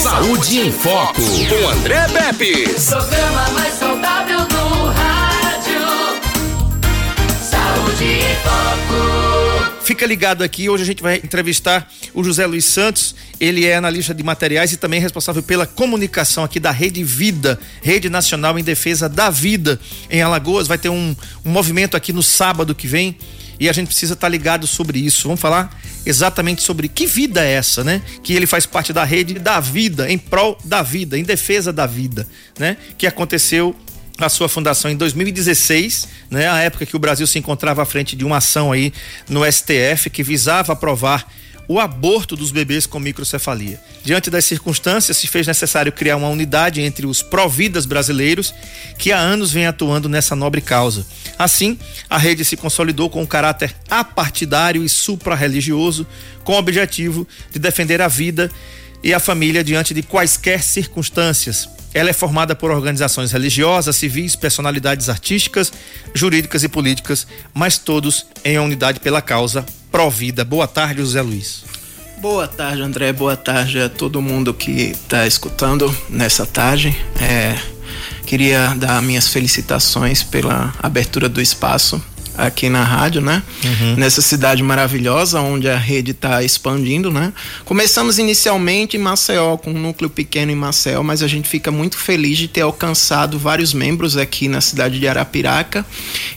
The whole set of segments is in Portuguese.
Saúde em Foco, com André Pepe. Programa mais saudável do rádio. Saúde em Foco. Fica ligado aqui, hoje a gente vai entrevistar o José Luiz Santos. Ele é analista de materiais e também responsável pela comunicação aqui da Rede Vida, Rede Nacional em Defesa da Vida em Alagoas. Vai ter um, um movimento aqui no sábado que vem e a gente precisa estar ligado sobre isso. Vamos falar exatamente sobre que vida é essa, né? Que ele faz parte da rede da vida, em prol da vida, em defesa da vida, né? Que aconteceu a sua fundação em 2016, né, a época que o Brasil se encontrava à frente de uma ação aí no STF que visava aprovar o aborto dos bebês com microcefalia. Diante das circunstâncias, se fez necessário criar uma unidade entre os providas brasileiros que há anos vem atuando nessa nobre causa. Assim, a rede se consolidou com um caráter apartidário e suprarreligioso, com o objetivo de defender a vida e a família diante de quaisquer circunstâncias. Ela é formada por organizações religiosas, civis, personalidades artísticas, jurídicas e políticas, mas todos em unidade pela causa Provida. Boa tarde, José Luiz. Boa tarde, André. Boa tarde a todo mundo que está escutando nessa tarde. É, queria dar minhas felicitações pela abertura do espaço aqui na rádio, né? Uhum. Nessa cidade maravilhosa onde a rede está expandindo, né? Começamos inicialmente em Maceió, com um núcleo pequeno em Maceió, mas a gente fica muito feliz de ter alcançado vários membros aqui na cidade de Arapiraca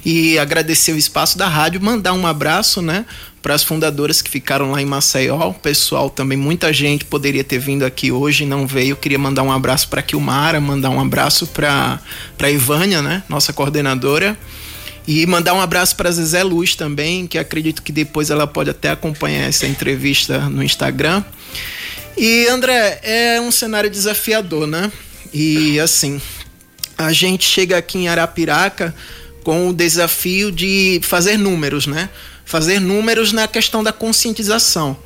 e agradecer o espaço da rádio, mandar um abraço, né? Para as fundadoras que ficaram lá em Maceió. O pessoal também, muita gente poderia ter vindo aqui hoje, não veio. Queria mandar um abraço para Kilmara, mandar um abraço para Ivânia, né, nossa coordenadora. E mandar um abraço para Zezé Luz também, que acredito que depois ela pode até acompanhar essa entrevista no Instagram. E André, é um cenário desafiador, né? E assim, a gente chega aqui em Arapiraca com o desafio de fazer números, né? Fazer números na questão da conscientização.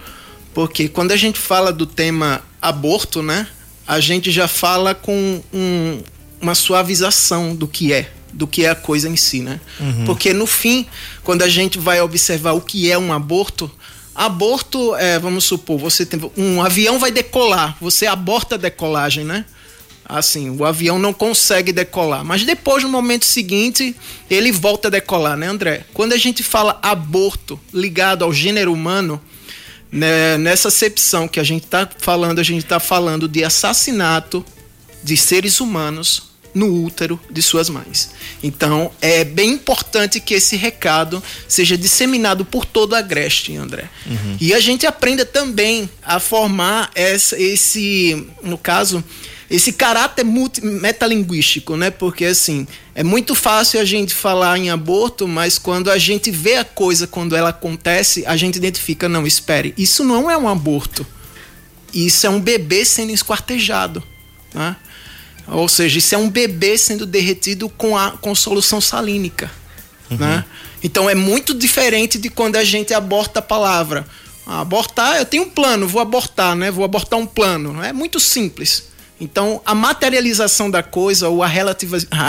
Porque quando a gente fala do tema aborto, né? A gente já fala com um, uma suavização do que é do que é a coisa em si, né? Uhum. Porque no fim, quando a gente vai observar o que é um aborto, aborto é, vamos supor, você tem um avião vai decolar, você aborta a decolagem, né? Assim, o avião não consegue decolar, mas depois no momento seguinte ele volta a decolar, né, André? Quando a gente fala aborto ligado ao gênero humano, né, nessa acepção que a gente está falando, a gente está falando de assassinato de seres humanos no útero de suas mães. Então, é bem importante que esse recado seja disseminado por todo a Agreste, André. Uhum. E a gente aprenda também a formar essa, esse, no caso, esse caráter multi, metalinguístico, né? Porque assim, é muito fácil a gente falar em aborto, mas quando a gente vê a coisa quando ela acontece, a gente identifica, não, espere, isso não é um aborto. Isso é um bebê sendo esquartejado, né? Ou seja, isso é um bebê sendo derretido com, a, com solução salínica. Uhum. Né? Então é muito diferente de quando a gente aborta a palavra. Ah, abortar, eu tenho um plano, vou abortar, né? Vou abortar um plano. É muito simples. Então, a materialização da coisa ou a,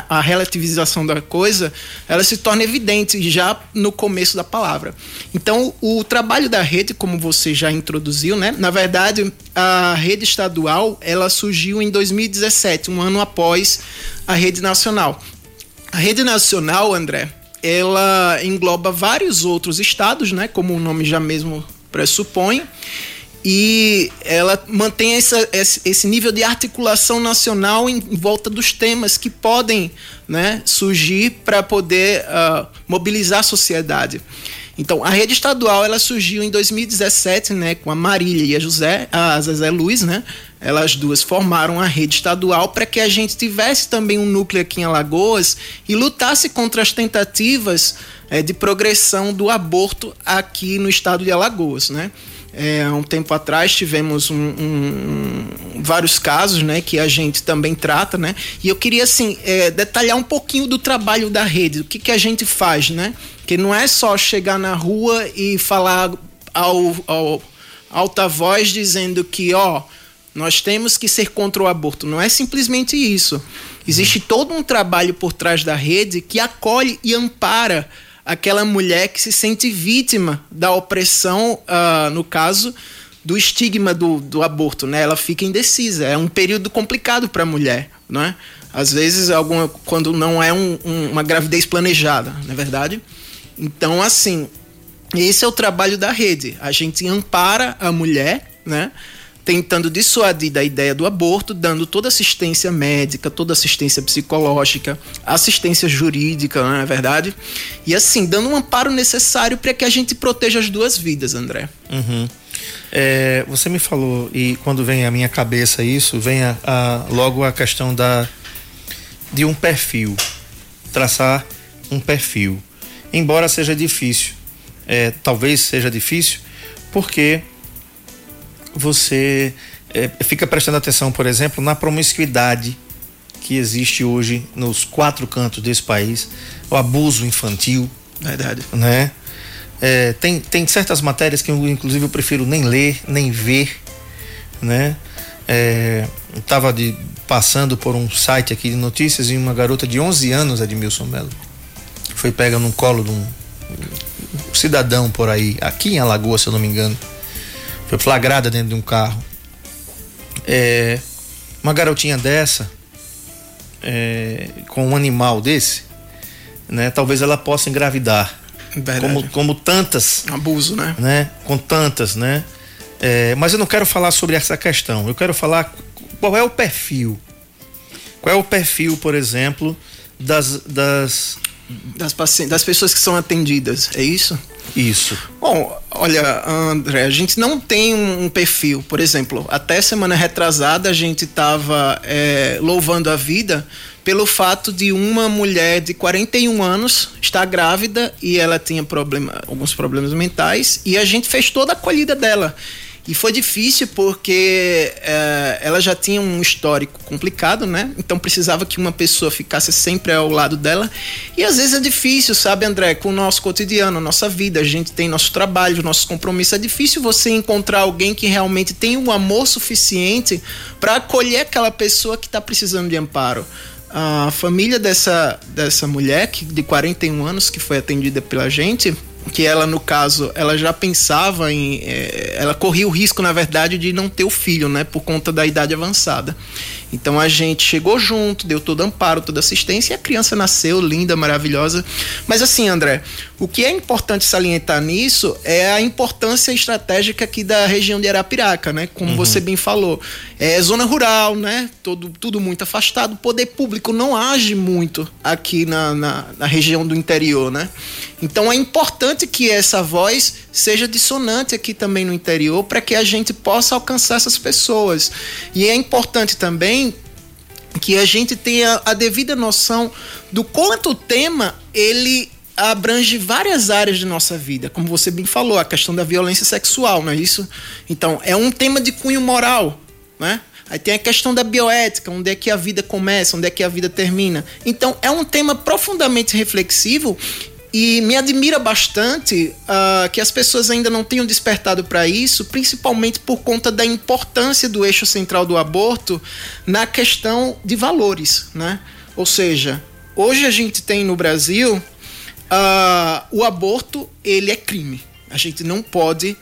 a relativização da coisa, ela se torna evidente já no começo da palavra. Então, o trabalho da rede, como você já introduziu, né? Na verdade, a rede estadual, ela surgiu em 2017, um ano após a rede nacional. A rede nacional, André, ela engloba vários outros estados, né? Como o nome já mesmo pressupõe e ela mantém essa, esse nível de articulação nacional em, volta dos temas que podem né, surgir para poder uh, mobilizar a sociedade. Então, a rede estadual ela surgiu em 2017, né, com a Marília e a José, a Zezé Luiz, né? Elas duas formaram a rede estadual para que a gente tivesse também um núcleo aqui em Alagoas e lutasse contra as tentativas é, de progressão do aborto aqui no estado de Alagoas, né? É, há um tempo atrás tivemos um, um, vários casos né, que a gente também trata, né? E eu queria assim é, detalhar um pouquinho do trabalho da rede, o que, que a gente faz, né? Que não é só chegar na rua e falar ao, ao alta voz dizendo que ó, nós temos que ser contra o aborto. Não é simplesmente isso. Existe todo um trabalho por trás da rede que acolhe e ampara aquela mulher que se sente vítima da opressão, uh, no caso, do estigma do, do aborto, né? Ela fica indecisa. É um período complicado para a mulher, não é? Às vezes, alguma, quando não é um, um, uma gravidez planejada, não é verdade? Então, assim, esse é o trabalho da rede. A gente ampara a mulher, né? Tentando dissuadir da ideia do aborto, dando toda assistência médica, toda assistência psicológica, assistência jurídica, não é verdade? E assim, dando um amparo necessário para que a gente proteja as duas vidas, André. Uhum. É, você me falou, e quando vem à minha cabeça isso, vem a, a, logo a questão da, de um perfil. Traçar um perfil. Embora seja difícil, é, talvez seja difícil, porque você é, fica prestando atenção, por exemplo, na promiscuidade que existe hoje nos quatro cantos desse país, o abuso infantil. Verdade. Né? É, tem, tem certas matérias que eu, inclusive, eu prefiro nem ler, nem ver, né? É, estava de, passando por um site aqui de notícias e uma garota de 11 anos, Edmilson Melo, foi pega no colo de um, um cidadão por aí, aqui em Alagoas, se eu não me engano. Foi flagrada dentro de um carro. É, uma garotinha dessa, é, com um animal desse, né? Talvez ela possa engravidar como, como tantas. Abuso, né? né? Com tantas, né? É, mas eu não quero falar sobre essa questão. Eu quero falar qual é o perfil. Qual é o perfil, por exemplo, das. das... Das, das pessoas que são atendidas, é isso? Isso. Bom, olha, André, a gente não tem um perfil. Por exemplo, até semana retrasada a gente estava é, louvando a vida pelo fato de uma mulher de 41 anos estar grávida e ela tinha problema, alguns problemas mentais e a gente fez toda a acolhida dela. E foi difícil porque é, ela já tinha um histórico complicado, né? Então precisava que uma pessoa ficasse sempre ao lado dela. E às vezes é difícil, sabe, André? Com o nosso cotidiano, a nossa vida, a gente tem nosso trabalho, nossos compromissos. É difícil você encontrar alguém que realmente tem um amor suficiente para acolher aquela pessoa que está precisando de amparo a família dessa, dessa mulher que, de 41 anos que foi atendida pela gente que ela no caso ela já pensava em é, ela corria o risco na verdade de não ter o filho né por conta da idade avançada então a gente chegou junto, deu todo amparo, toda assistência e a criança nasceu linda, maravilhosa. Mas assim, André, o que é importante salientar nisso é a importância estratégica aqui da região de Arapiraca, né? Como uhum. você bem falou, é zona rural, né? Todo, tudo muito afastado. O poder público não age muito aqui na, na, na região do interior, né? Então é importante que essa voz seja dissonante aqui também no interior para que a gente possa alcançar essas pessoas. E é importante também que a gente tenha a devida noção do quanto o tema ele abrange várias áreas de nossa vida, como você bem falou, a questão da violência sexual, não é isso? Então, é um tema de cunho moral, né? Aí tem a questão da bioética, onde é que a vida começa, onde é que a vida termina. Então, é um tema profundamente reflexivo e me admira bastante uh, que as pessoas ainda não tenham despertado para isso, principalmente por conta da importância do eixo central do aborto na questão de valores, né? Ou seja, hoje a gente tem no Brasil uh, o aborto ele é crime. A gente não pode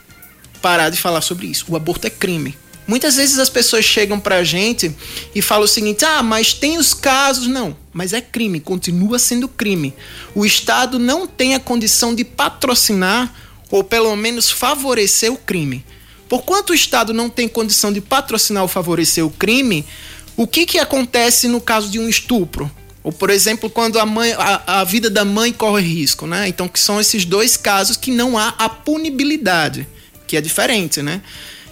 parar de falar sobre isso. O aborto é crime. Muitas vezes as pessoas chegam pra gente e falam o seguinte: ah, mas tem os casos. Não, mas é crime, continua sendo crime. O Estado não tem a condição de patrocinar ou pelo menos favorecer o crime. Por quanto o Estado não tem condição de patrocinar ou favorecer o crime, o que, que acontece no caso de um estupro? Ou, por exemplo, quando a, mãe, a, a vida da mãe corre risco, né? Então, que são esses dois casos que não há a punibilidade, que é diferente, né?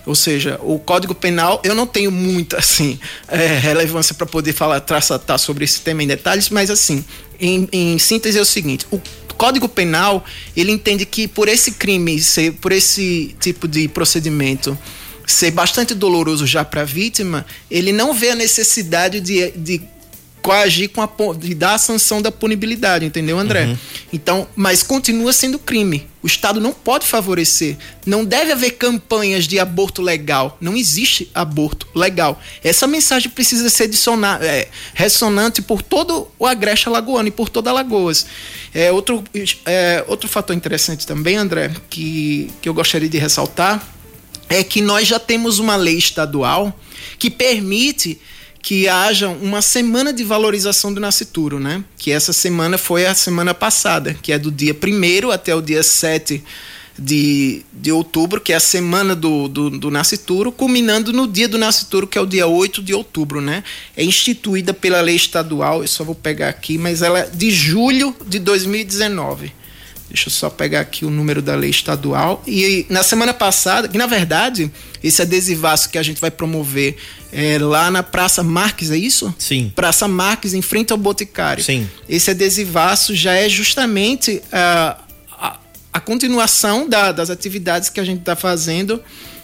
Ou seja, o Código Penal, eu não tenho muita assim, é, relevância para poder falar, traçar sobre esse tema em detalhes, mas assim, em, em síntese é o seguinte: o Código Penal ele entende que por esse crime, ser, por esse tipo de procedimento ser bastante doloroso já para a vítima, ele não vê a necessidade de, de coagir com a de dar a sanção da punibilidade, entendeu, André? Uhum. Então, mas continua sendo crime. O Estado não pode favorecer. Não deve haver campanhas de aborto legal. Não existe aborto legal. Essa mensagem precisa ser é, ressonante por todo o Agreste Alagoano e por toda Alagoas. É, outro, é, outro fator interessante também, André, que, que eu gostaria de ressaltar é que nós já temos uma lei estadual que permite que haja uma semana de valorização do nascituro, né? Que essa semana foi a semana passada, que é do dia 1 até o dia 7 de, de outubro, que é a semana do, do, do nascituro, culminando no dia do nascituro, que é o dia 8 de outubro, né? É instituída pela lei estadual, eu só vou pegar aqui, mas ela é de julho de 2019. Deixa eu só pegar aqui o número da lei estadual. E na semana passada, que na verdade, esse adesivaço que a gente vai promover é lá na Praça Marques, é isso? Sim. Praça Marques, em frente ao Boticário. Sim. Esse adesivaço já é justamente uh, a, a, continuação da, das atividades que a gente está fazendo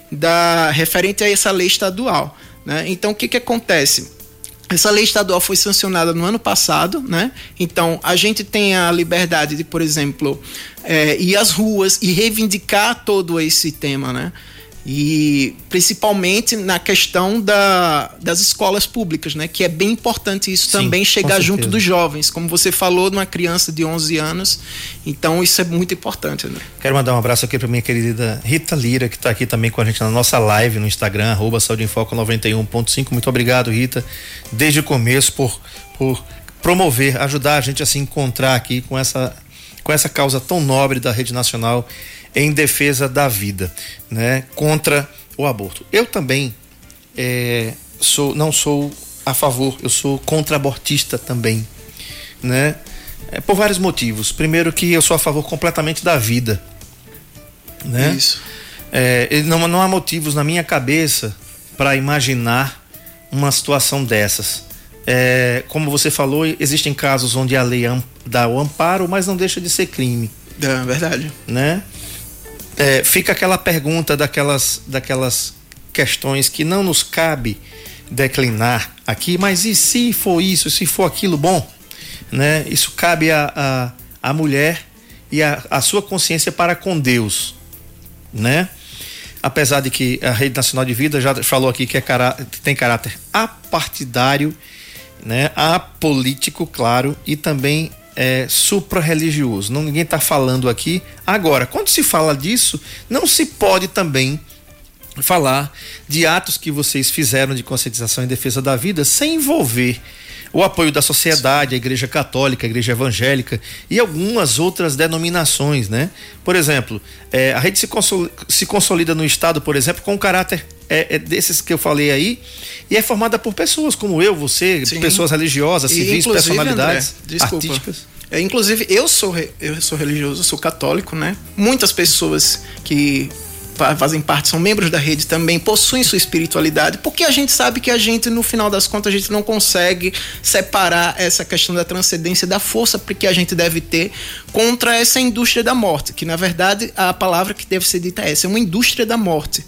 da, referente a essa lei estadual. Né? Então, o que, que acontece? Essa lei estadual foi sancionada no ano passado, né? Então a gente tem a liberdade de, por exemplo, é, ir às ruas e reivindicar todo esse tema, né? E principalmente na questão da, das escolas públicas, né? Que é bem importante isso Sim, também chegar junto dos jovens. Como você falou, numa criança de 11 anos. Então isso é muito importante, André. Quero mandar um abraço aqui para minha querida Rita Lira, que está aqui também com a gente na nossa live no Instagram, arroba Saúde em Foco 91.5. Muito obrigado, Rita, desde o começo por, por promover, ajudar a gente a se encontrar aqui com essa, com essa causa tão nobre da Rede Nacional em defesa da vida, né? Contra o aborto. Eu também é, sou, não sou a favor, eu sou contra-abortista também, né? É, por vários motivos. Primeiro que eu sou a favor completamente da vida, né? Isso. É, não, não há motivos na minha cabeça para imaginar uma situação dessas. É, como você falou, existem casos onde a lei dá o amparo, mas não deixa de ser crime. É verdade. Né? É, fica aquela pergunta daquelas, daquelas questões que não nos cabe declinar aqui, mas e se for isso, se for aquilo, bom, né? Isso cabe a, a, a mulher e a, a sua consciência para com Deus, né? Apesar de que a Rede Nacional de Vida já falou aqui que é cará tem caráter apartidário, né? Apolítico, claro, e também é, supra-religioso. Ninguém está falando aqui. Agora, quando se fala disso, não se pode também falar de atos que vocês fizeram de conscientização em defesa da vida sem envolver o apoio da sociedade, a Igreja Católica, a Igreja Evangélica e algumas outras denominações, né? Por exemplo, é, a rede se consolida, se consolida, no Estado, por exemplo, com o caráter é, é desses que eu falei aí e é formada por pessoas como eu, você, Sim. pessoas religiosas, civis, personalidades André, artísticas. É, inclusive, eu sou, eu sou religioso, eu sou católico, né? Muitas pessoas que fazem parte, são membros da rede também, possuem sua espiritualidade, porque a gente sabe que a gente, no final das contas, a gente não consegue separar essa questão da transcendência da força que a gente deve ter contra essa indústria da morte, que na verdade a palavra que deve ser dita é essa, é uma indústria da morte,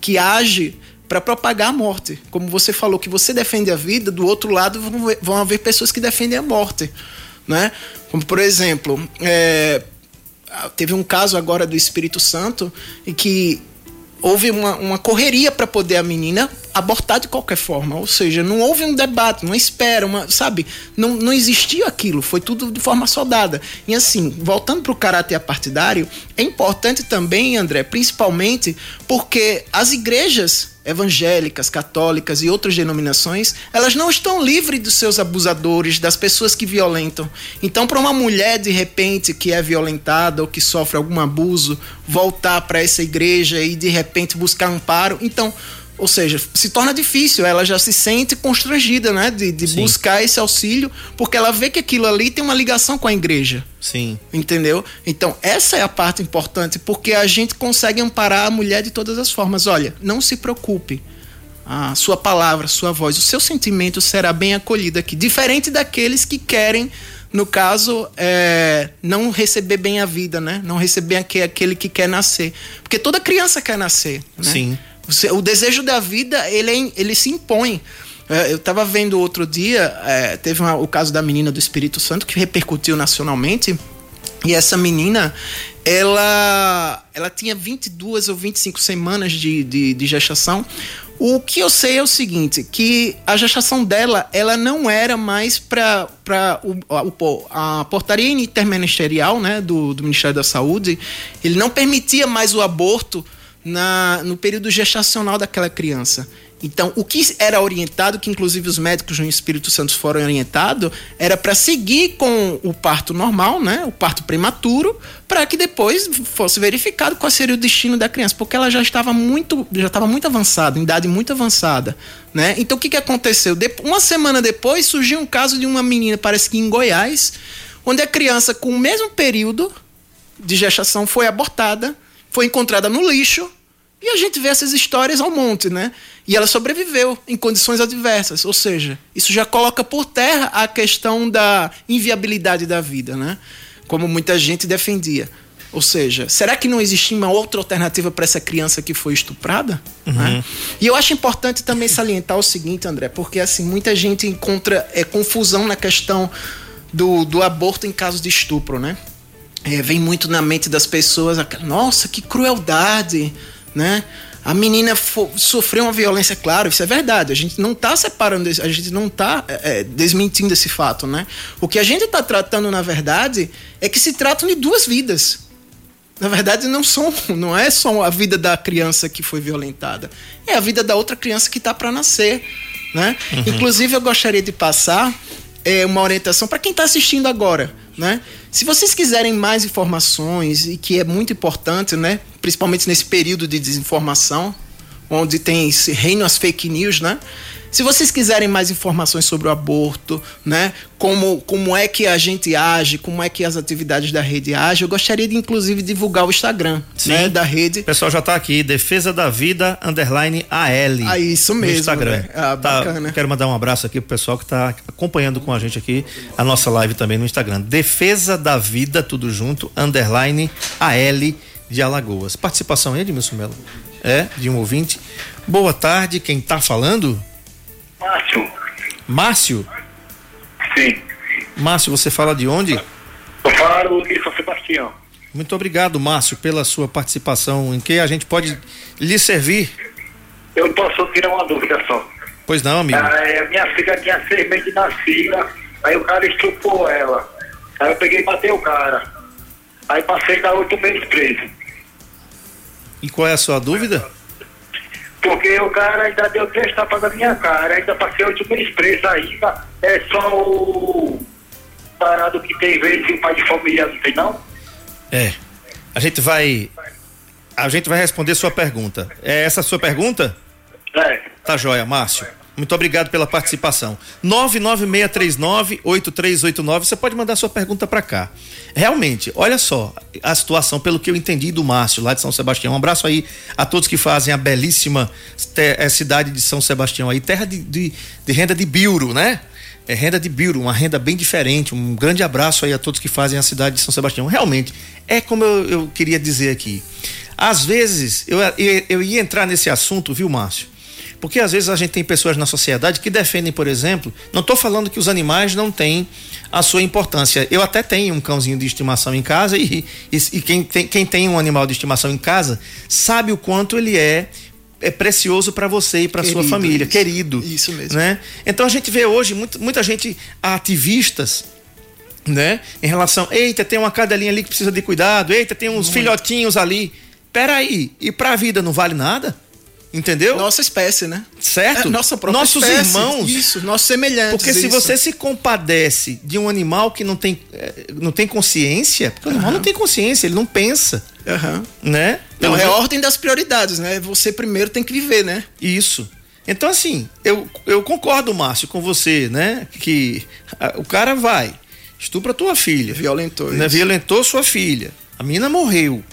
que age para propagar a morte. Como você falou que você defende a vida, do outro lado vão, haver pessoas que defendem a morte, né? Como por exemplo, é, teve um caso agora do Espírito Santo em que houve uma, uma correria para poder a menina abortar de qualquer forma. Ou seja, não houve um debate, uma espera, uma, sabe? Não, não existia aquilo, foi tudo de forma soldada. E assim, voltando para o caráter apartidário, é importante também, André, principalmente porque as igrejas evangélicas, católicas e outras denominações, elas não estão livres dos seus abusadores, das pessoas que violentam. Então, para uma mulher de repente que é violentada ou que sofre algum abuso, voltar para essa igreja e de repente buscar amparo, então ou seja, se torna difícil, ela já se sente constrangida, né? De, de buscar esse auxílio, porque ela vê que aquilo ali tem uma ligação com a igreja. Sim. Entendeu? Então, essa é a parte importante, porque a gente consegue amparar a mulher de todas as formas. Olha, não se preocupe. A sua palavra, a sua voz, o seu sentimento será bem acolhido aqui. Diferente daqueles que querem, no caso, é, não receber bem a vida, né? Não receber aquele que quer nascer. Porque toda criança quer nascer. Né? Sim. O desejo da vida, ele, é, ele se impõe. É, eu estava vendo outro dia, é, teve uma, o caso da menina do Espírito Santo que repercutiu nacionalmente. E essa menina, ela, ela tinha 22 ou 25 semanas de, de, de gestação. O que eu sei é o seguinte, que a gestação dela, ela não era mais para a portaria interministerial, né, do, do Ministério da Saúde, ele não permitia mais o aborto na, no período gestacional daquela criança. Então, o que era orientado, que inclusive os médicos no Espírito Santo foram orientados, era para seguir com o parto normal, né? O parto prematuro, para que depois fosse verificado qual seria o destino da criança, porque ela já estava muito, já estava muito avançada, em idade muito avançada, né? Então, o que, que aconteceu? Uma semana depois surgiu um caso de uma menina, parece que em Goiás, onde a criança com o mesmo período de gestação foi abortada, foi encontrada no lixo e a gente vê essas histórias ao monte, né? E ela sobreviveu em condições adversas, ou seja, isso já coloca por terra a questão da inviabilidade da vida, né? Como muita gente defendia. Ou seja, será que não existia uma outra alternativa para essa criança que foi estuprada? Uhum. Né? E eu acho importante também salientar o seguinte, André, porque assim muita gente encontra é, confusão na questão do, do aborto em casos de estupro, né? É, vem muito na mente das pessoas, nossa, que crueldade, né? A menina sofreu uma violência, claro, isso é verdade. A gente não está separando, a gente não está é, é, desmentindo esse fato, né? O que a gente está tratando, na verdade, é que se tratam de duas vidas. Na verdade, não, são, não é só a vida da criança que foi violentada, é a vida da outra criança que está para nascer, né? Uhum. Inclusive, eu gostaria de passar é, uma orientação para quem está assistindo agora, né? Se vocês quiserem mais informações, e que é muito importante, né? principalmente nesse período de desinformação, onde tem esse reino as fake news, né? Se vocês quiserem mais informações sobre o aborto, né, como, como é que a gente age, como é que as atividades da rede agem, eu gostaria de inclusive divulgar o Instagram, Sim. né, da rede. O pessoal já está aqui, Defesa da Vida underline AL. Ah, isso mesmo. Instagram. Né? Ah, tá, bacana. Quero mandar um abraço aqui pro pessoal que está acompanhando com a gente aqui a nossa live também no Instagram. Defesa da Vida, tudo junto, underline AL de Alagoas. Participação aí, Edmilson Melo? É, de um ouvinte. Boa tarde, quem está falando? Márcio. Márcio? Sim. Márcio, você fala de onde? Eu falo de São Sebastião. Muito obrigado, Márcio, pela sua participação. Em que a gente pode lhe servir? Eu posso tirar uma dúvida só. Pois não, amigo. Ah, minha filha tinha seis meses de nascida, aí o cara estrupou ela. Aí eu peguei e matei o cara. Aí passei da oito meses preso. E qual é a sua dúvida? Porque o cara ainda deu três tapas na minha cara, ainda passei oito meses preso ainda. É só o parado que tem vezes o pai de família, não tem não? É. A gente vai. A gente vai responder sua pergunta. É essa a sua pergunta? É. Tá joia, Márcio. Muito obrigado pela participação. 996398389, você pode mandar sua pergunta para cá. Realmente, olha só a situação, pelo que eu entendi do Márcio, lá de São Sebastião. Um abraço aí a todos que fazem a belíssima é, cidade de São Sebastião aí, terra de, de, de renda de biuro, né? É renda de biuro, uma renda bem diferente. Um grande abraço aí a todos que fazem a cidade de São Sebastião. Realmente, é como eu, eu queria dizer aqui. Às vezes, eu, eu, eu ia entrar nesse assunto, viu, Márcio? Porque às vezes a gente tem pessoas na sociedade que defendem, por exemplo, não estou falando que os animais não têm a sua importância. Eu até tenho um cãozinho de estimação em casa e, e, e quem, tem, quem tem um animal de estimação em casa sabe o quanto ele é é precioso para você e para sua família, isso, querido. Isso mesmo. Né? Então a gente vê hoje muito, muita gente ativistas, né? Em relação, eita, tem uma cadelinha ali que precisa de cuidado, eita, tem uns muito. filhotinhos ali. Peraí, e para a vida não vale nada? Entendeu? Nossa espécie, né? Certo? É, nossa própria Nossos espécie. irmãos. Isso, nossos semelhantes. Porque se isso. você se compadece de um animal que não tem, eh, não tem consciência, porque o animal não tem consciência, ele não pensa. Uhum. Né? Não, é a ordem das prioridades, né? Você primeiro tem que viver, né? Isso. Então, assim, eu, eu concordo, Márcio, com você, né? Que a, o cara vai, estupra tua filha. Violentou. Né? Violentou sua filha. A menina morreu.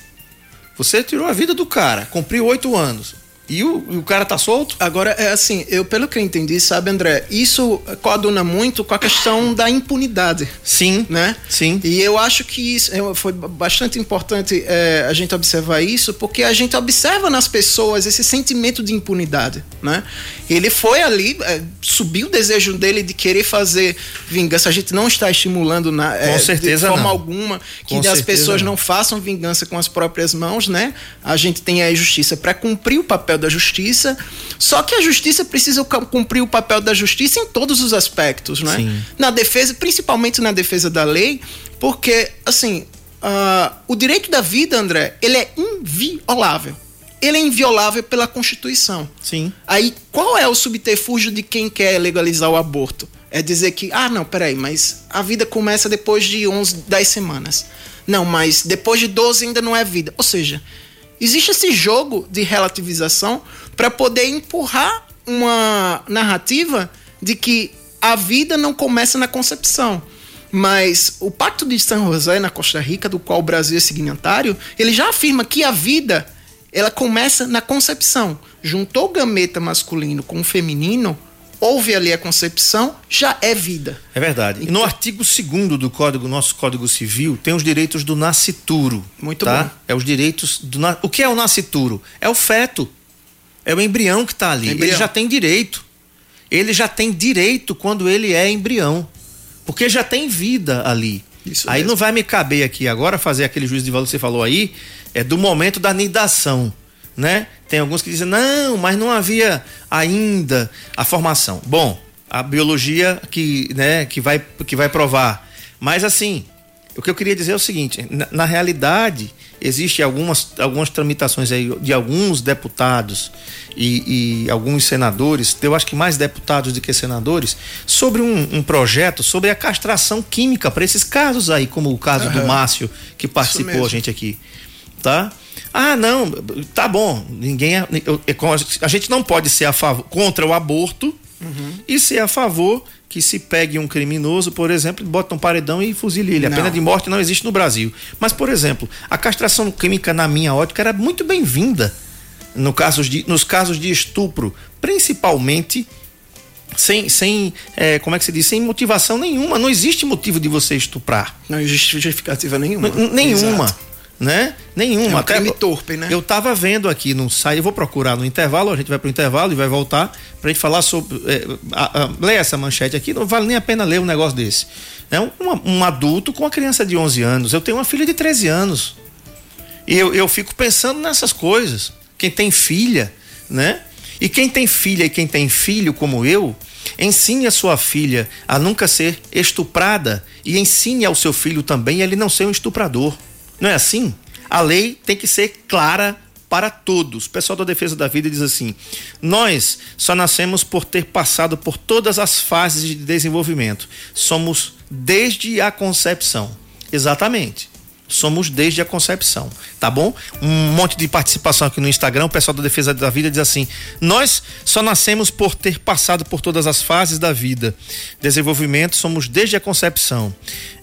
Você tirou a vida do cara, cumpriu oito anos. E o, e o, cara tá solto? Agora, é assim, eu pelo que eu entendi, sabe, André, isso coaduna muito com a questão da impunidade. Sim. Né? Sim. E eu acho que isso é, foi bastante importante é, a gente observar isso, porque a gente observa nas pessoas esse sentimento de impunidade, né? Ele foi ali, é, subiu o desejo dele de querer fazer vingança. A gente não está estimulando na, com certeza de forma não. alguma que com as pessoas não. não façam vingança com as próprias mãos, né? A gente tem a justiça para cumprir o papel da justiça. Só que a justiça precisa cumprir o papel da justiça em todos os aspectos, né? Sim. Na defesa, principalmente na defesa da lei, porque, assim, uh, o direito da vida, André, ele é inviolável. ele é inviolável pela Constituição. Sim. Aí, qual é o subterfúgio de quem quer legalizar o aborto? É dizer que, ah, não, peraí, mas a vida começa depois de 11, 10 semanas. Não, mas depois de 12 ainda não é vida. Ou seja, existe esse jogo de relativização para poder empurrar uma narrativa de que a vida não começa na concepção. Mas o Pacto de São José na Costa Rica, do qual o Brasil é signatário, ele já afirma que a vida ela começa na concepção. Juntou o gameta masculino com o feminino, houve ali a concepção, já é vida. É verdade. E no artigo 2 do Código, nosso Código Civil, tem os direitos do nascituro. Muito tá? bom. É os direitos do. O que é o nascituro? É o feto. É o embrião que está ali. Embrião. Ele já tem direito. Ele já tem direito quando ele é embrião. Porque já tem vida ali. Isso aí mesmo. não vai me caber aqui agora fazer aquele juízo de valor que você falou aí, é do momento da nidação, né? Tem alguns que dizem, não, mas não havia ainda a formação. Bom, a biologia que, né, que, vai, que vai provar. Mas assim, o que eu queria dizer é o seguinte: na, na realidade, existem algumas, algumas tramitações aí de alguns deputados e, e alguns senadores, eu acho que mais deputados do que senadores, sobre um, um projeto sobre a castração química para esses casos aí, como o caso do Aham. Márcio, que participou a gente aqui. Tá? Ah, não, tá bom. Ninguém. é- é A gente não pode ser a favor, contra o aborto e ser a favor que se pegue um criminoso, por exemplo, bota um paredão e fuzile ele. A Não. pena de morte não existe no Brasil. Mas, por exemplo, a castração química, na minha ótica, era muito bem-vinda no casos de, nos casos de estupro, principalmente sem, sem é, como é que se diz, sem motivação nenhuma. Não existe motivo de você estuprar. Não existe justificativa nenhuma. N- nenhuma. Exato. Né? Nenhuma. É um crime torpe, né? Eu tava vendo aqui no site, eu vou procurar no intervalo, a gente vai pro intervalo e vai voltar pra gente falar sobre. É, a, a, lê essa manchete aqui, não vale nem a pena ler um negócio desse. É um, um, um adulto com uma criança de 11 anos. Eu tenho uma filha de 13 anos. E eu, eu fico pensando nessas coisas. Quem tem filha, né? E quem tem filha e quem tem filho como eu, ensine a sua filha a nunca ser estuprada e ensine ao seu filho também a ele não ser um estuprador. Não é assim? A lei tem que ser clara para todos. O pessoal da Defesa da Vida diz assim: nós só nascemos por ter passado por todas as fases de desenvolvimento. Somos desde a concepção. Exatamente. Somos desde a concepção, tá bom? Um monte de participação aqui no Instagram. O pessoal da Defesa da Vida diz assim: Nós só nascemos por ter passado por todas as fases da vida. Desenvolvimento, somos desde a concepção.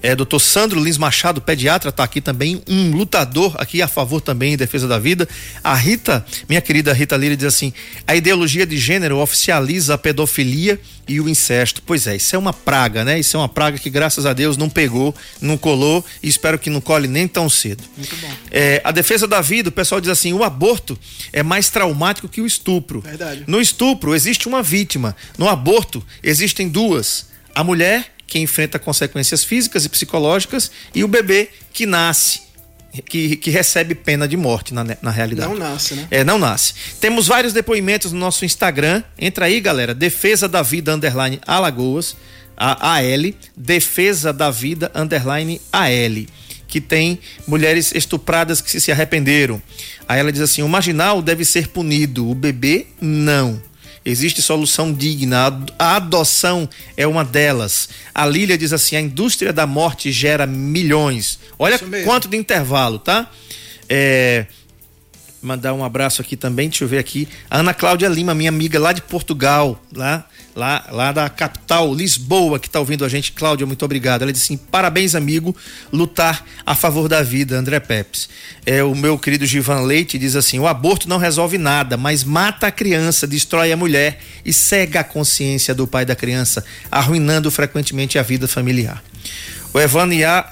É, doutor Sandro Lins Machado, pediatra, tá aqui também, um lutador aqui a favor também em defesa da vida. A Rita, minha querida Rita Lira, diz assim: a ideologia de gênero oficializa a pedofilia e o incesto. Pois é, isso é uma praga, né? Isso é uma praga que, graças a Deus, não pegou, não colou e espero que não cole nem tão cedo. Muito bom. É, a defesa da vida, o pessoal diz assim: o aborto é mais traumático que o estupro. Verdade. No estupro existe uma vítima, no aborto existem duas: a mulher que enfrenta consequências físicas e psicológicas e o bebê que nasce. Que, que recebe pena de morte na, na realidade. Não nasce, né? É, não nasce. Temos vários depoimentos no nosso Instagram. Entra aí, galera. Defesa da Vida Underline Alagoas. A AL. Defesa da Vida Underline AL. Que tem mulheres estupradas que se arrependeram. Aí ela diz assim: o marginal deve ser punido, o bebê não. Existe solução digna. A adoção é uma delas. A Lília diz assim: a indústria da morte gera milhões. Olha quanto de intervalo, tá? É, mandar um abraço aqui também, deixa eu ver aqui. A Ana Cláudia Lima, minha amiga lá de Portugal, lá, lá, lá da capital, Lisboa, que tá ouvindo a gente. Cláudia, muito obrigado. Ela disse assim: parabéns, amigo, lutar a favor da vida, André Pepes. É, o meu querido Givan Leite diz assim: o aborto não resolve nada, mas mata a criança, destrói a mulher e cega a consciência do pai da criança, arruinando frequentemente a vida familiar. O Evania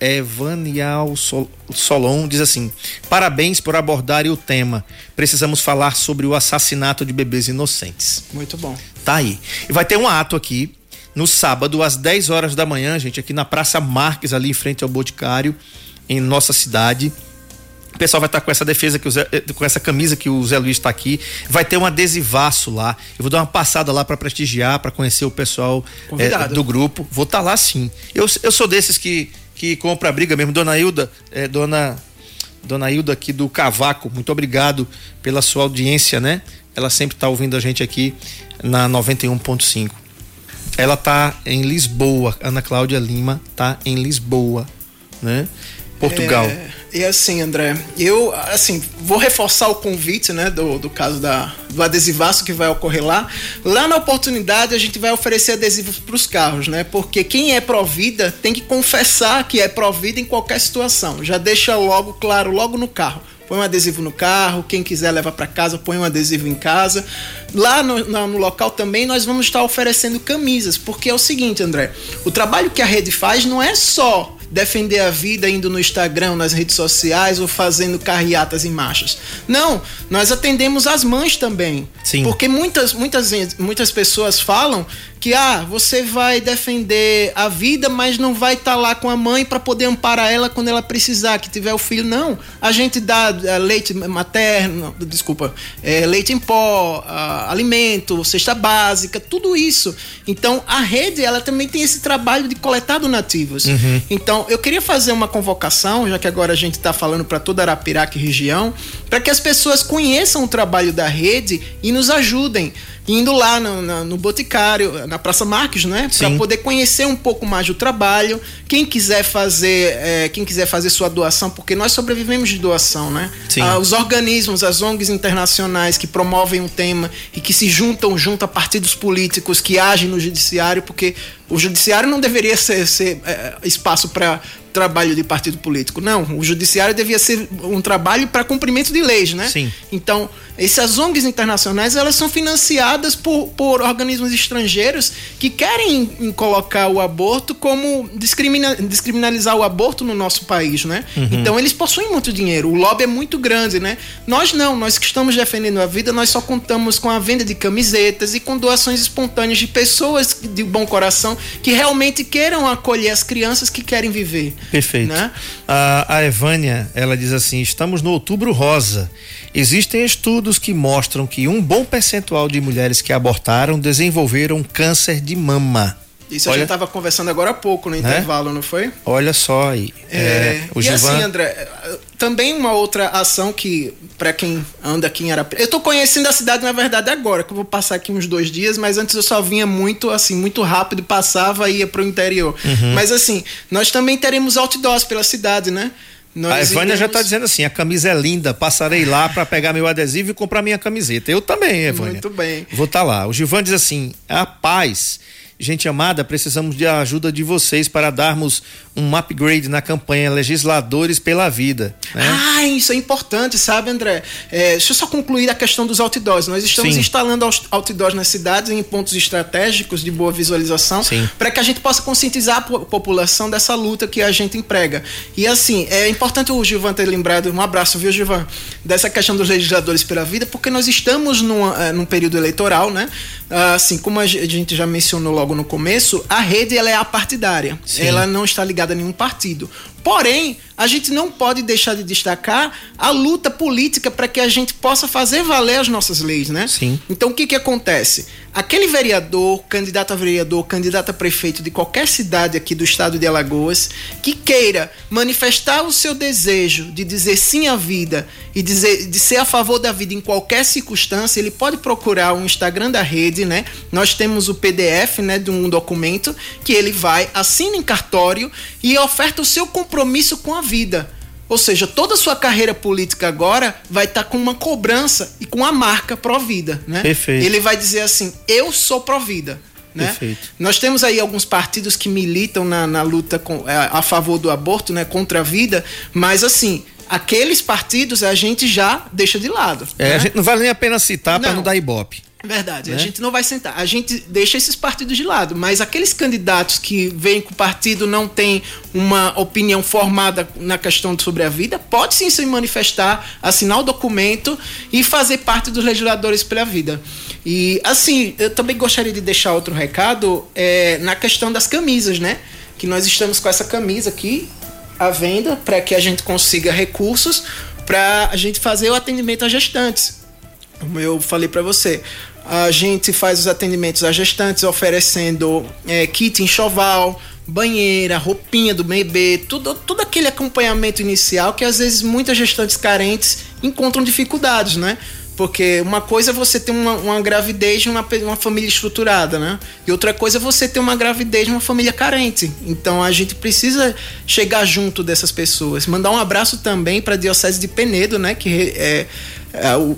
Evanial Sol- Solon diz assim: parabéns por abordarem o tema. Precisamos falar sobre o assassinato de bebês inocentes. Muito bom. Tá aí. E vai ter um ato aqui no sábado, às 10 horas da manhã, gente, aqui na Praça Marques, ali em frente ao Boticário, em nossa cidade. O pessoal vai estar com essa defesa que o Zé, eh, com essa camisa que o Zé Luiz está aqui. Vai ter um adesivaço lá. Eu vou dar uma passada lá para prestigiar, para conhecer o pessoal Convidado. do grupo. Vou estar lá sim. Eu, eu sou desses que que compra a briga mesmo. Dona Hilda, eh, dona Dona Hilda aqui do Cavaco, muito obrigado pela sua audiência, né? Ela sempre está ouvindo a gente aqui na 91.5. Ela tá em Lisboa, Ana Cláudia Lima tá em Lisboa, né? Portugal. É, e assim, André, eu assim vou reforçar o convite, né, do, do caso da, do adesivaço que vai ocorrer lá. Lá na oportunidade a gente vai oferecer adesivos para os carros, né? Porque quem é provida tem que confessar que é provida em qualquer situação. Já deixa logo claro logo no carro põe um adesivo no carro, quem quiser levar para casa, põe um adesivo em casa. Lá no, no, no, local também nós vamos estar oferecendo camisas, porque é o seguinte, André, o trabalho que a rede faz não é só defender a vida indo no Instagram, nas redes sociais ou fazendo carreatas em marchas. Não, nós atendemos as mães também. Sim. Porque muitas, muitas, muitas pessoas falam que ah, você vai defender a vida, mas não vai estar tá lá com a mãe para poder amparar ela quando ela precisar, que tiver o filho. Não, a gente dá uh, leite materno, desculpa, é, leite em pó, uh, alimento, cesta básica, tudo isso. Então a rede ela também tem esse trabalho de coletar donativos. Uhum. Então eu queria fazer uma convocação, já que agora a gente está falando para toda Arapiraca e região, para que as pessoas conheçam o trabalho da rede e nos ajudem indo lá no, no, no Boticário, na Praça Marques, né? Para poder conhecer um pouco mais do trabalho. Quem quiser fazer, é, quem quiser fazer sua doação, porque nós sobrevivemos de doação, né? Ah, os organismos, as ONGs internacionais que promovem um tema e que se juntam junto a partidos políticos que agem no judiciário, porque o judiciário não deveria ser, ser é, espaço para trabalho de partido político. Não, o judiciário devia ser um trabalho para cumprimento de leis, né? Sim. Então, essas ONGs internacionais, elas são financiadas por, por organismos estrangeiros que querem colocar o aborto como discrimina, descriminalizar o aborto no nosso país, né? Uhum. Então, eles possuem muito dinheiro. O lobby é muito grande, né? Nós não, nós que estamos defendendo a vida, nós só contamos com a venda de camisetas e com doações espontâneas de pessoas de bom coração que realmente queiram acolher as crianças que querem viver. Perfeito. Né? A, a Evânia, ela diz assim: estamos no outubro rosa. Existem estudos que mostram que um bom percentual de mulheres que abortaram desenvolveram câncer de mama. Isso Olha, a gente estava conversando agora há pouco no né? intervalo, não foi? Olha só aí. É, é, o e Givan... assim, André, também uma outra ação que, para quem anda aqui em Arapiraca. Eu estou conhecendo a cidade, na verdade, agora, que eu vou passar aqui uns dois dias, mas antes eu só vinha muito, assim, muito rápido, passava e ia para o interior. Uhum. Mas assim, nós também teremos outdoors pela cidade, né? Nós a Evânia iremos... já está dizendo assim: a camisa é linda, passarei lá para pegar meu adesivo e comprar minha camiseta. Eu também, Evânia. Muito bem. Vou estar tá lá. O Givan diz assim: a paz Gente amada, precisamos de ajuda de vocês para darmos um upgrade na campanha Legisladores pela Vida. Né? Ah, isso é importante, sabe, André? É, deixa eu só concluir a questão dos outdoors. Nós estamos Sim. instalando outdoors nas cidades em pontos estratégicos de boa visualização para que a gente possa conscientizar a população dessa luta que a gente emprega. E assim, é importante o Gilvan ter lembrado, um abraço, viu, Gilvan, dessa questão dos legisladores pela vida, porque nós estamos num, é, num período eleitoral, né? Assim, como a gente já mencionou logo logo no começo, a rede ela é apartidária. Sim. Ela não está ligada a nenhum partido. Porém, a gente não pode deixar de destacar a luta política para que a gente possa fazer valer as nossas leis, né? Sim. Então, o que que acontece? Aquele vereador, candidato a vereador, candidato a prefeito de qualquer cidade aqui do estado de Alagoas, que queira manifestar o seu desejo de dizer sim à vida e dizer, de ser a favor da vida em qualquer circunstância, ele pode procurar o Instagram da rede, né? Nós temos o PDF, né, de um documento que ele vai, assina em cartório e oferta o seu compromisso com a vida. Ou seja, toda a sua carreira política agora vai estar tá com uma cobrança e com a marca Provida, né? Perfeito. Ele vai dizer assim: "Eu sou Provida". Né? Perfeito. Nós temos aí alguns partidos que militam na, na luta com, a, é, a favor do aborto, né, contra a vida, mas assim, aqueles partidos a gente já deixa de lado. É, né? a gente não vale nem a pena citar para não dar ibope. Verdade, né? a gente não vai sentar. A gente deixa esses partidos de lado, mas aqueles candidatos que veem que o partido não tem uma opinião formada na questão sobre a vida, pode sim se manifestar, assinar o documento e fazer parte dos legisladores pela vida. E assim, eu também gostaria de deixar outro recado é, na questão das camisas, né? Que nós estamos com essa camisa aqui à venda para que a gente consiga recursos para a gente fazer o atendimento a gestantes. Como eu falei para você, A gente faz os atendimentos a gestantes oferecendo é, kit enxoval, banheira, roupinha do bebê, tudo, todo aquele acompanhamento inicial que às vezes muitas gestantes carentes encontram dificuldades, né? Porque uma coisa é você ter uma, uma gravidez numa uma família estruturada, né? E outra coisa é você ter uma gravidez numa família carente. Então a gente precisa chegar junto dessas pessoas. Mandar um abraço também para a Diocese de Penedo, né? Que é,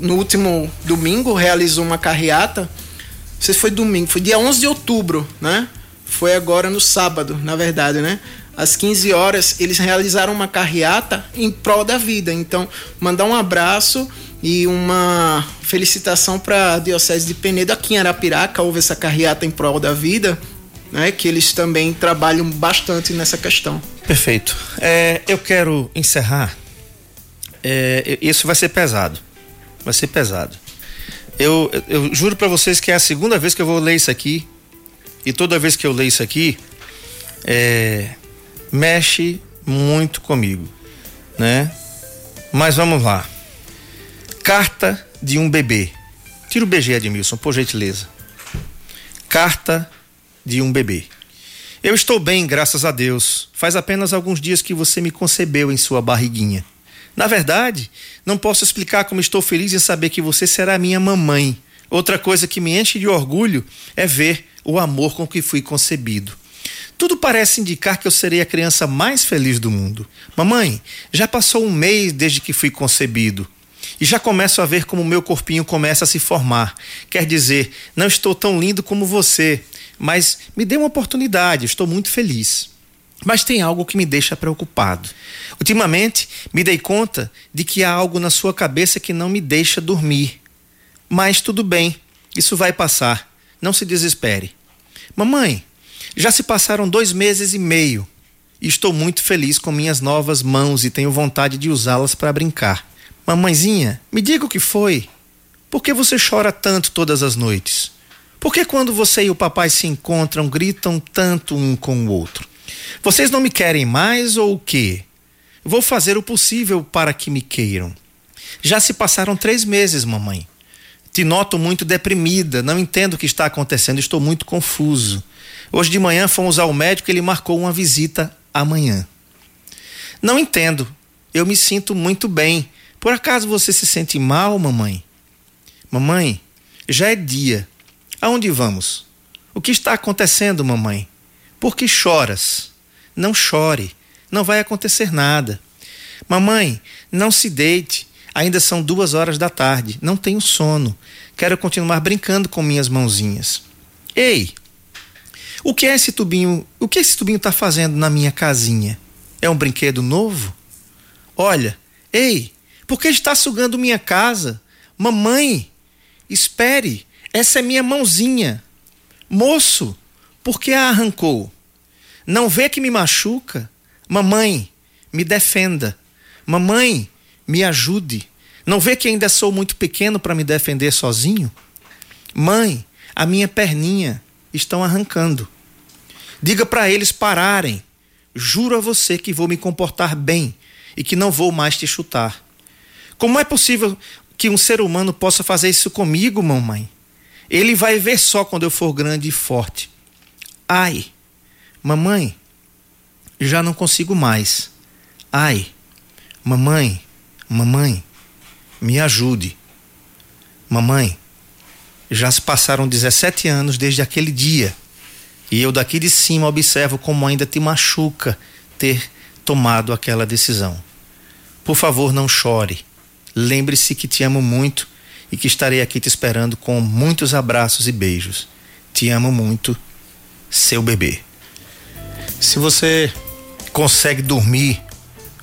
no último domingo realizou uma carreata. Não sei se foi domingo, foi dia 11 de outubro, né? Foi agora no sábado, na verdade, né? Às 15 horas eles realizaram uma carreata em prol da vida. Então, mandar um abraço e uma felicitação para a Diocese de Penedo, aqui em Arapiraca, houve essa carreata em prol da vida, né, que eles também trabalham bastante nessa questão. Perfeito. É, eu quero encerrar. É, isso vai ser pesado. Vai ser pesado. Eu, eu, juro para vocês que é a segunda vez que eu vou ler isso aqui. E toda vez que eu leio isso aqui, é, mexe muito comigo, né? Mas vamos lá. Carta de um bebê. Tira o BG, Edmilson, por gentileza. Carta de um bebê. Eu estou bem, graças a Deus. Faz apenas alguns dias que você me concebeu em sua barriguinha. Na verdade, não posso explicar como estou feliz em saber que você será minha mamãe. Outra coisa que me enche de orgulho é ver o amor com que fui concebido. Tudo parece indicar que eu serei a criança mais feliz do mundo. Mamãe, já passou um mês desde que fui concebido. E já começo a ver como meu corpinho começa a se formar. Quer dizer, não estou tão lindo como você, mas me dê uma oportunidade, estou muito feliz. Mas tem algo que me deixa preocupado. Ultimamente, me dei conta de que há algo na sua cabeça que não me deixa dormir. Mas tudo bem, isso vai passar. Não se desespere. Mamãe, já se passaram dois meses e meio e estou muito feliz com minhas novas mãos e tenho vontade de usá-las para brincar. Mamãezinha, me diga o que foi. Por que você chora tanto todas as noites? Por que quando você e o papai se encontram gritam tanto um com o outro? Vocês não me querem mais ou o quê? Vou fazer o possível para que me queiram. Já se passaram três meses, mamãe. Te noto muito deprimida, não entendo o que está acontecendo, estou muito confuso. Hoje de manhã fomos ao médico e ele marcou uma visita amanhã. Não entendo. Eu me sinto muito bem. Por acaso você se sente mal, mamãe? Mamãe, já é dia. Aonde vamos? O que está acontecendo, mamãe? Por que choras? Não chore. Não vai acontecer nada. Mamãe, não se deite. Ainda são duas horas da tarde. Não tenho sono. Quero continuar brincando com minhas mãozinhas. Ei! O que é esse tubinho? O que esse tubinho está fazendo na minha casinha? É um brinquedo novo? Olha, ei! Por que está sugando minha casa? Mamãe, espere, essa é minha mãozinha. Moço, por que a arrancou? Não vê que me machuca? Mamãe, me defenda. Mamãe, me ajude. Não vê que ainda sou muito pequeno para me defender sozinho? Mãe, a minha perninha estão arrancando. Diga para eles pararem. Juro a você que vou me comportar bem e que não vou mais te chutar. Como é possível que um ser humano possa fazer isso comigo, mamãe? Ele vai ver só quando eu for grande e forte. Ai, mamãe, já não consigo mais. Ai, mamãe, mamãe, me ajude. Mamãe, já se passaram 17 anos desde aquele dia e eu daqui de cima observo como ainda te machuca ter tomado aquela decisão. Por favor, não chore. Lembre-se que te amo muito e que estarei aqui te esperando com muitos abraços e beijos. Te amo muito, seu bebê. Se você consegue dormir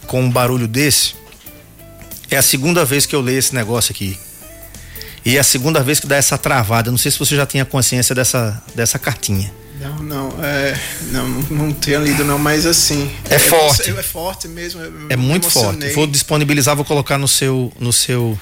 com um barulho desse, é a segunda vez que eu leio esse negócio aqui. E é a segunda vez que dá essa travada. Não sei se você já tinha consciência dessa, dessa cartinha. Não, não, é, não, não tenho lido não, mas assim. É, é forte. É, forte mesmo. É muito forte. Vou disponibilizar, vou colocar no seu, no seu,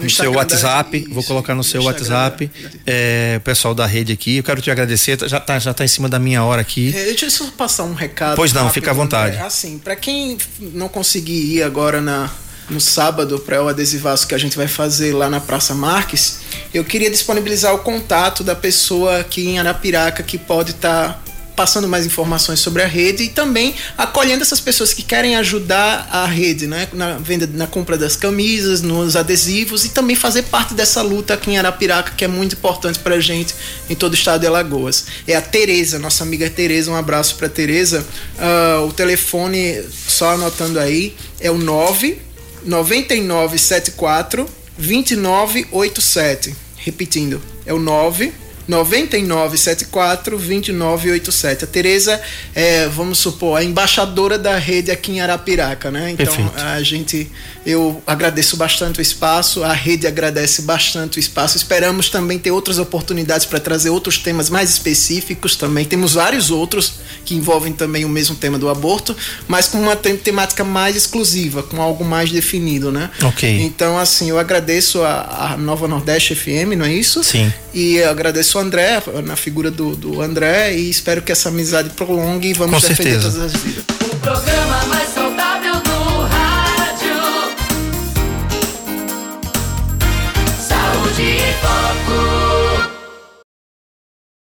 no, seu WhatsApp, isso, vou colocar no seu WhatsApp, é, o pessoal da rede aqui. Eu quero te agradecer, já tá, já tá em cima da minha hora aqui. É, deixa eu só passar um recado. Pois não, rápido, fica à vontade. Assim, para quem não conseguir ir agora na no sábado para o adesivaço que a gente vai fazer lá na Praça Marques, eu queria disponibilizar o contato da pessoa aqui em Arapiraca que pode estar tá passando mais informações sobre a rede e também acolhendo essas pessoas que querem ajudar a rede, né? Na venda, na compra das camisas, nos adesivos e também fazer parte dessa luta aqui em Arapiraca, que é muito importante pra gente em todo o estado de Alagoas. É a Tereza, nossa amiga Tereza, um abraço pra Tereza. Uh, o telefone, só anotando aí, é o 9 9974 2987. Repetindo, é o 9 9974 2987. A Tereza é, vamos supor, a embaixadora da rede aqui em Arapiraca, né? Então Perfeito. a gente eu agradeço bastante o espaço, a rede agradece bastante o espaço. Esperamos também ter outras oportunidades para trazer outros temas mais específicos também. Temos vários outros que envolvem também o mesmo tema do aborto, mas com uma temática mais exclusiva, com algo mais definido, né? Ok. Então, assim, eu agradeço a, a Nova Nordeste FM, não é isso? Sim. E agradeço ao André, na figura do, do André, e espero que essa amizade prolongue e vamos com defender certeza. todas as vidas. O programa mais saudável